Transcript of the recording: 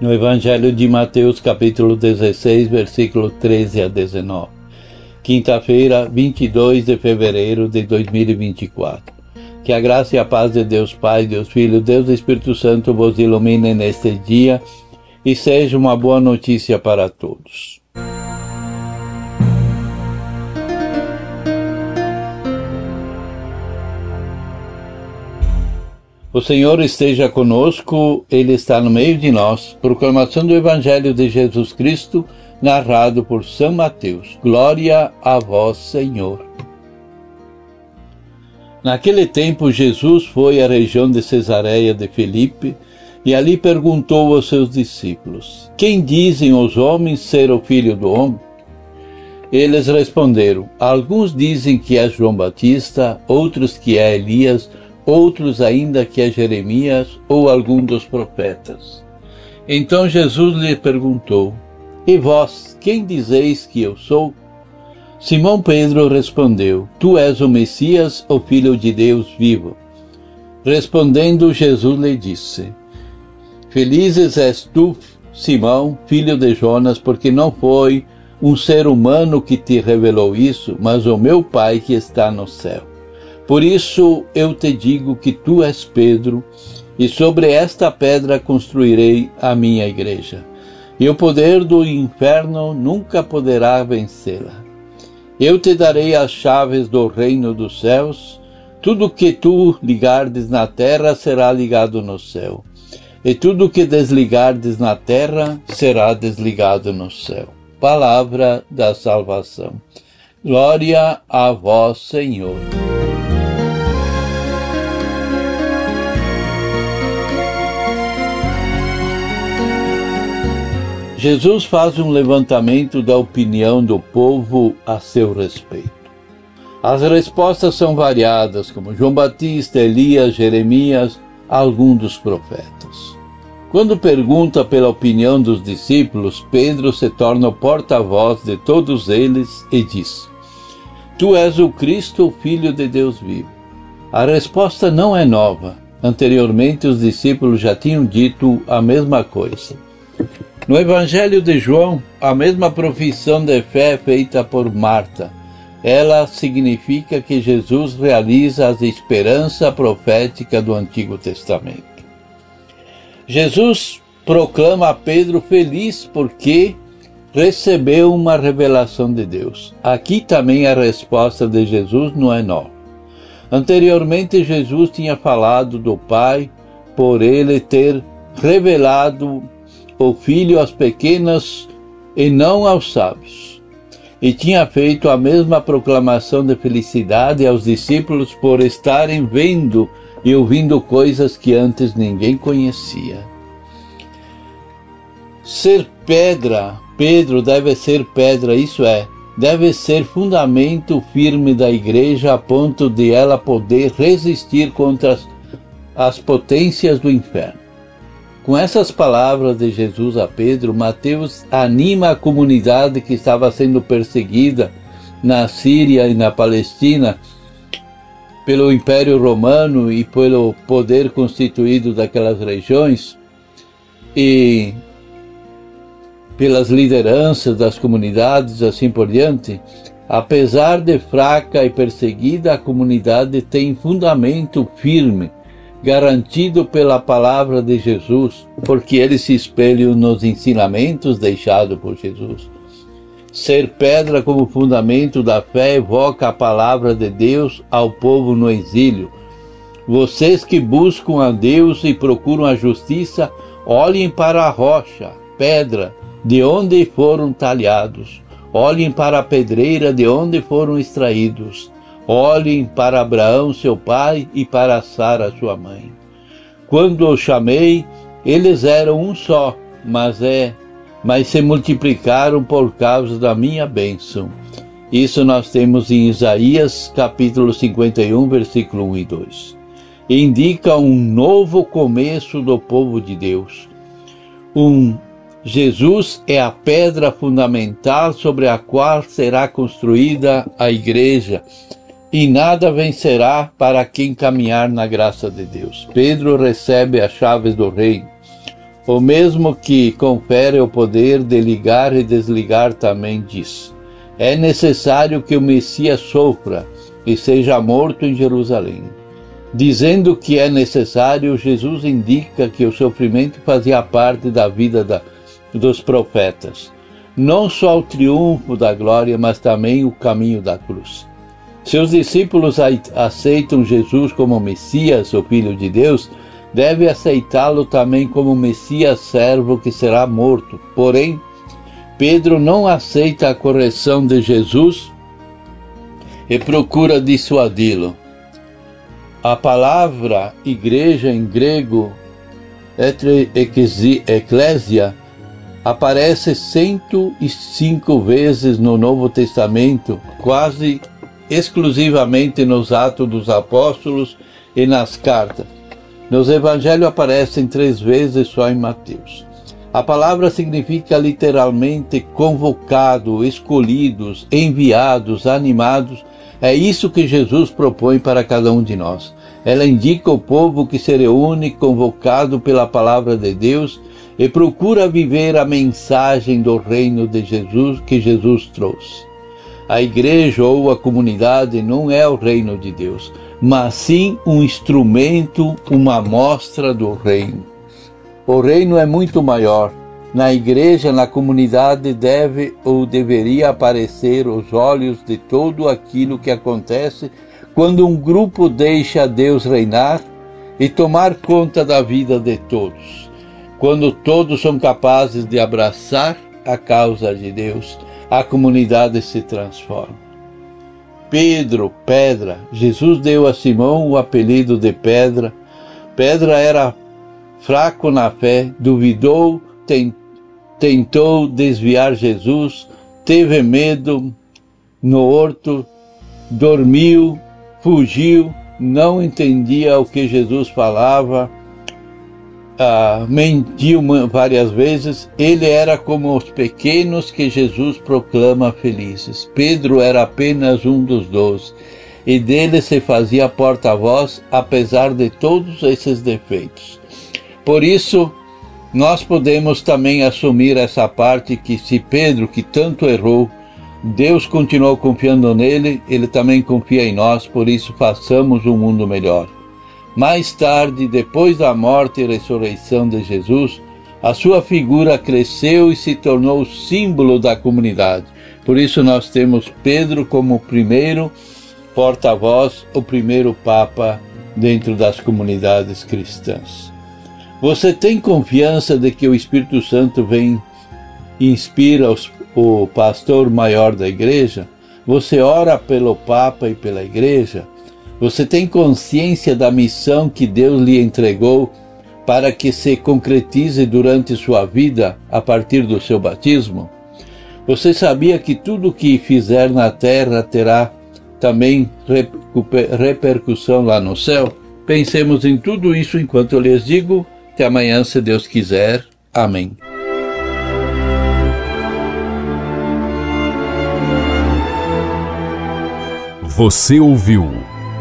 no Evangelho de Mateus, capítulo 16, versículo 13 a 19. Quinta-feira, 22 de fevereiro de 2024. Que a graça e a paz de Deus Pai, Deus Filho, Deus Espírito Santo vos ilumine neste dia e seja uma boa notícia para todos. O Senhor esteja conosco, Ele está no meio de nós. Proclamação do Evangelho de Jesus Cristo, narrado por São Mateus. Glória a vós, Senhor. Naquele tempo, Jesus foi à região de Cesareia de Filipe e ali perguntou aos seus discípulos: Quem dizem os homens ser o filho do homem? Eles responderam: Alguns dizem que é João Batista, outros que é Elias outros ainda que é Jeremias ou algum dos profetas. Então Jesus lhe perguntou: E vós, quem dizeis que eu sou? Simão Pedro respondeu: Tu és o Messias, o Filho de Deus vivo. Respondendo, Jesus lhe disse: Felizes és tu, Simão, filho de Jonas, porque não foi um ser humano que te revelou isso, mas o meu Pai que está no céu. Por isso eu te digo que tu és Pedro, e sobre esta pedra construirei a minha igreja. E o poder do inferno nunca poderá vencê-la. Eu te darei as chaves do reino dos céus. Tudo que tu ligardes na terra será ligado no céu, e tudo que desligardes na terra será desligado no céu. Palavra da salvação. Glória a vós, Senhor. Jesus faz um levantamento da opinião do povo a seu respeito. As respostas são variadas, como João Batista, Elias, Jeremias, algum dos profetas. Quando pergunta pela opinião dos discípulos, Pedro se torna o porta-voz de todos eles e diz: Tu és o Cristo, o Filho de Deus vivo. A resposta não é nova. Anteriormente, os discípulos já tinham dito a mesma coisa. No Evangelho de João, a mesma profissão de fé é feita por Marta. Ela significa que Jesus realiza a esperança profética do Antigo Testamento. Jesus proclama a Pedro feliz porque recebeu uma revelação de Deus. Aqui também a resposta de Jesus não é nova. Anteriormente, Jesus tinha falado do Pai por ele ter revelado o filho às pequenas e não aos sábios. E tinha feito a mesma proclamação de felicidade aos discípulos por estarem vendo e ouvindo coisas que antes ninguém conhecia. Ser pedra, Pedro deve ser pedra, isso é, deve ser fundamento firme da igreja a ponto de ela poder resistir contra as, as potências do inferno. Com essas palavras de Jesus a Pedro, Mateus anima a comunidade que estava sendo perseguida na Síria e na Palestina pelo Império Romano e pelo poder constituído daquelas regiões e pelas lideranças das comunidades, assim por diante, apesar de fraca e perseguida, a comunidade tem fundamento firme garantido pela palavra de Jesus, porque ele se espelha nos ensinamentos deixados por Jesus. Ser pedra como fundamento da fé evoca a palavra de Deus ao povo no exílio. Vocês que buscam a Deus e procuram a justiça, olhem para a rocha, pedra, de onde foram talhados. Olhem para a pedreira de onde foram extraídos. Olhem para Abraão, seu pai, e para Sara, sua mãe. Quando os chamei, eles eram um só, mas é, mas se multiplicaram por causa da minha bênção. Isso nós temos em Isaías capítulo 51, versículo 1 e 2. Indica um novo começo do povo de Deus. Um Jesus é a pedra fundamental sobre a qual será construída a igreja, e nada vencerá para quem caminhar na graça de Deus. Pedro recebe as chaves do reino, o mesmo que confere o poder de ligar e desligar também diz: é necessário que o Messias sofra e seja morto em Jerusalém. Dizendo que é necessário, Jesus indica que o sofrimento fazia parte da vida da, dos profetas. Não só o triunfo da glória, mas também o caminho da cruz. Seus discípulos aceitam Jesus como Messias, o Filho de Deus, deve aceitá-lo também como Messias servo que será morto. Porém, Pedro não aceita a correção de Jesus e procura dissuadi-lo. A palavra igreja em grego, eclésia, aparece 105 vezes no Novo Testamento, quase exclusivamente nos Atos dos Apóstolos e nas cartas. Nos Evangelhos aparecem três vezes só em Mateus. A palavra significa literalmente convocado, escolhidos, enviados, animados. É isso que Jesus propõe para cada um de nós. Ela indica o povo que se reúne convocado pela palavra de Deus e procura viver a mensagem do reino de Jesus que Jesus trouxe. A igreja ou a comunidade não é o reino de Deus, mas sim um instrumento, uma amostra do reino. O reino é muito maior. Na igreja, na comunidade, deve ou deveria aparecer os olhos de tudo aquilo que acontece quando um grupo deixa Deus reinar e tomar conta da vida de todos. Quando todos são capazes de abraçar a causa de Deus, a comunidade se transforma. Pedro, pedra, Jesus deu a Simão o apelido de pedra. Pedra era fraco na fé, duvidou, tentou desviar Jesus, teve medo no horto, dormiu, fugiu, não entendia o que Jesus falava, ah, mentiu várias vezes. Ele era como os pequenos que Jesus proclama felizes. Pedro era apenas um dos doze e dele se fazia porta-voz, apesar de todos esses defeitos. Por isso, nós podemos também assumir essa parte que se Pedro, que tanto errou, Deus continuou confiando nele, ele também confia em nós, por isso façamos um mundo melhor. Mais tarde, depois da morte e ressurreição de Jesus, a sua figura cresceu e se tornou símbolo da comunidade. Por isso nós temos Pedro como o primeiro porta-voz, o primeiro papa dentro das comunidades cristãs. Você tem confiança de que o Espírito Santo vem e inspira os, o pastor maior da igreja? Você ora pelo Papa e pela igreja? Você tem consciência da missão que Deus lhe entregou para que se concretize durante sua vida a partir do seu batismo? Você sabia que tudo o que fizer na terra terá também repercussão lá no céu? Pensemos em tudo isso enquanto eu lhes digo até amanhã, se Deus quiser. Amém. Você ouviu